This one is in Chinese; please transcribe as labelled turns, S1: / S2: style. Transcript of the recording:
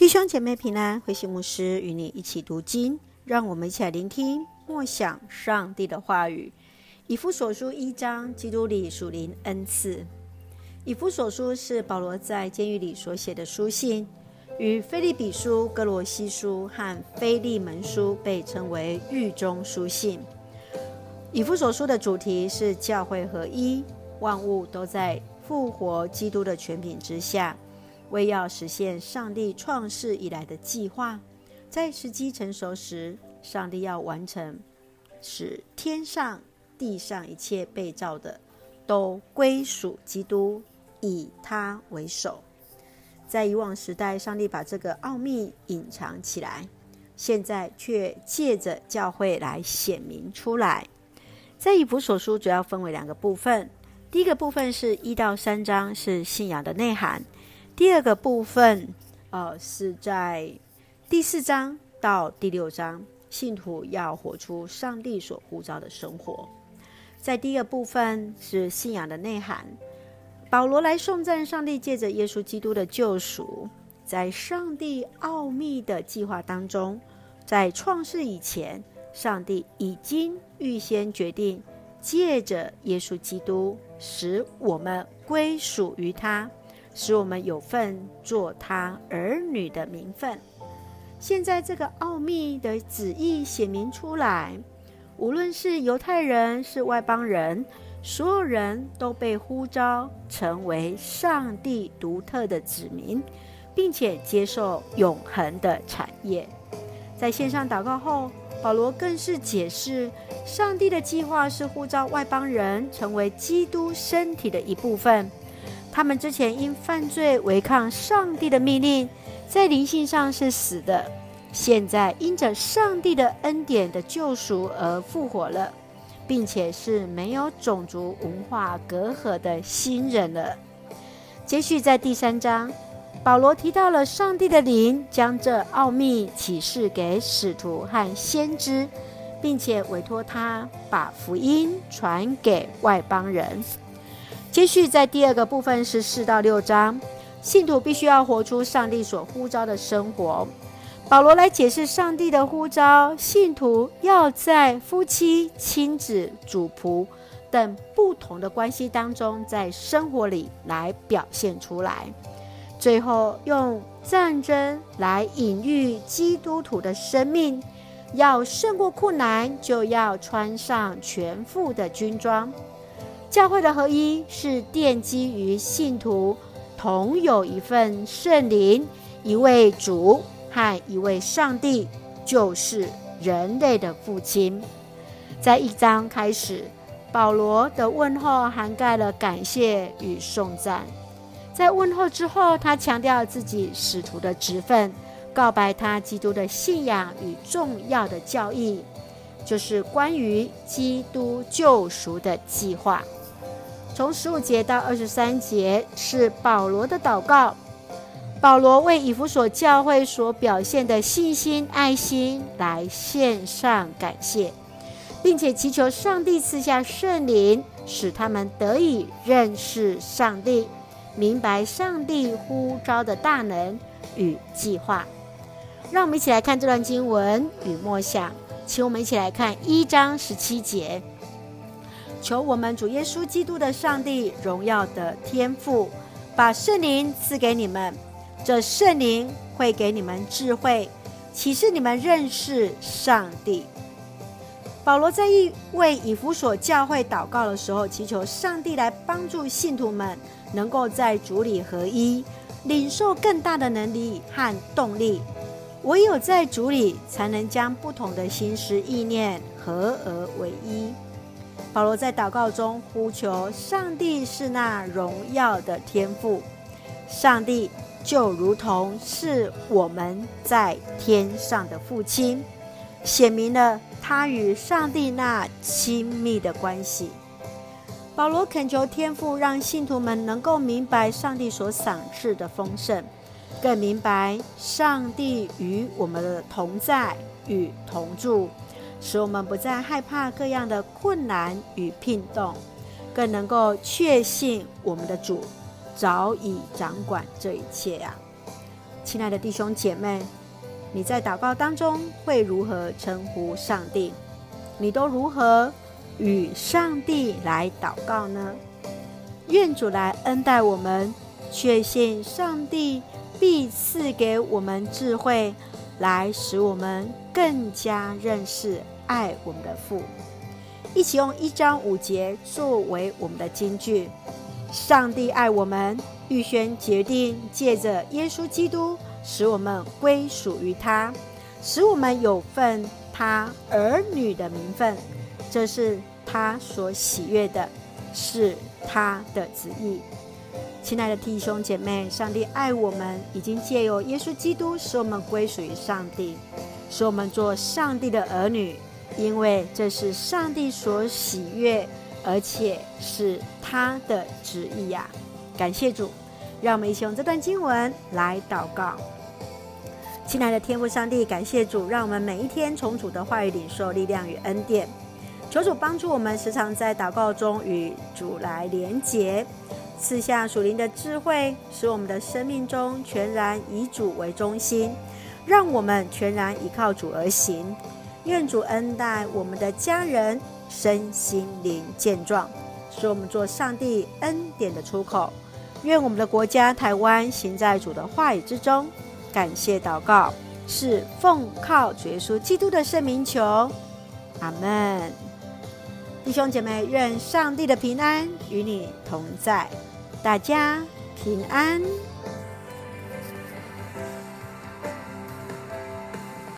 S1: 弟兄姐妹平安，慧馨牧师与你一起读经，让我们一起来聆听默想上帝的话语。以弗所书一章，基督里属灵恩赐。以弗所书是保罗在监狱里所写的书信，与腓利比书、歌罗西书和腓利门书被称为狱中书信。以弗所书的主题是教会合一，万物都在复活基督的权柄之下。为要实现上帝创世以来的计划，在时机成熟时，上帝要完成，使天上地上一切被造的都归属基督，以他为首。在以往时代，上帝把这个奥秘隐藏起来，现在却借着教会来显明出来。在以弗所书主要分为两个部分，第一个部分是一到三章，是信仰的内涵。第二个部分，呃，是在第四章到第六章，信徒要活出上帝所呼召的生活。在第一个部分是信仰的内涵，保罗来颂赞上帝借着耶稣基督的救赎，在上帝奥秘的计划当中，在创世以前，上帝已经预先决定借着耶稣基督使我们归属于他。使我们有份做他儿女的名分。现在这个奥秘的旨意显明出来，无论是犹太人是外邦人，所有人都被呼召成为上帝独特的子民，并且接受永恒的产业。在线上祷告后，保罗更是解释，上帝的计划是呼召外邦人成为基督身体的一部分。他们之前因犯罪违抗上帝的命令，在灵性上是死的；现在因着上帝的恩典的救赎而复活了，并且是没有种族文化隔阂的新人了。接续在第三章，保罗提到了上帝的灵将这奥秘启示给使徒和先知，并且委托他把福音传给外邦人。接续在第二个部分是四到六章，信徒必须要活出上帝所呼召的生活。保罗来解释上帝的呼召，信徒要在夫妻、亲子、主仆等不同的关系当中，在生活里来表现出来。最后用战争来隐喻基督徒的生命，要胜过困难，就要穿上全副的军装。教会的合一是奠基于信徒同有一份圣灵、一位主和一位上帝，就是人类的父亲。在一章开始，保罗的问候涵盖了感谢与颂赞。在问候之后，他强调自己使徒的职分，告白他基督的信仰与重要的教义，就是关于基督救赎的计划。从十五节到二十三节是保罗的祷告。保罗为以弗所教会所表现的信心、爱心来献上感谢，并且祈求上帝赐下圣灵，使他们得以认识上帝，明白上帝呼召的大能与计划。让我们一起来看这段经文与默想，请我们一起来看一章十七节。求我们主耶稣基督的上帝荣耀的天赋，把圣灵赐给你们。这圣灵会给你们智慧，启示你们认识上帝。保罗在为以弗所教会祷告的时候，祈求上帝来帮助信徒们，能够在主里合一，领受更大的能力和动力。唯有在主里，才能将不同的心思意念合而为一。保罗在祷告中呼求上帝是那荣耀的天父，上帝就如同是我们在天上的父亲，显明了他与上帝那亲密的关系。保罗恳求天父让信徒们能够明白上帝所赏赐的丰盛，更明白上帝与我们的同在与同住。使我们不再害怕各样的困难与聘动，更能够确信我们的主早已掌管这一切啊！亲爱的弟兄姐妹，你在祷告当中会如何称呼上帝？你都如何与上帝来祷告呢？愿主来恩待我们，确信上帝必赐给我们智慧，来使我们更加认识爱我们的父。一起用一章五节作为我们的金句：上帝爱我们，预先决定借着耶稣基督，使我们归属于他，使我们有份他儿女的名分，这是他所喜悦的，是他的旨意。亲爱的弟兄姐妹，上帝爱我们，已经借由耶稣基督使我们归属于上帝，使我们做上帝的儿女，因为这是上帝所喜悦，而且是他的旨意呀！感谢主，让我们一起用这段经文来祷告。亲爱的天父上帝，感谢主，让我们每一天从主的话语领受力量与恩典。求主帮助我们，时常在祷告中与主来连结，赐下属灵的智慧，使我们的生命中全然以主为中心，让我们全然依靠主而行。愿主恩待我们的家人，身心灵健壮，使我们做上帝恩典的出口。愿我们的国家台湾行在主的话语之中。感谢祷告，是奉靠主耶稣基督的圣名求，阿门。弟兄姐妹，愿上帝的平安与你同在，大家平安。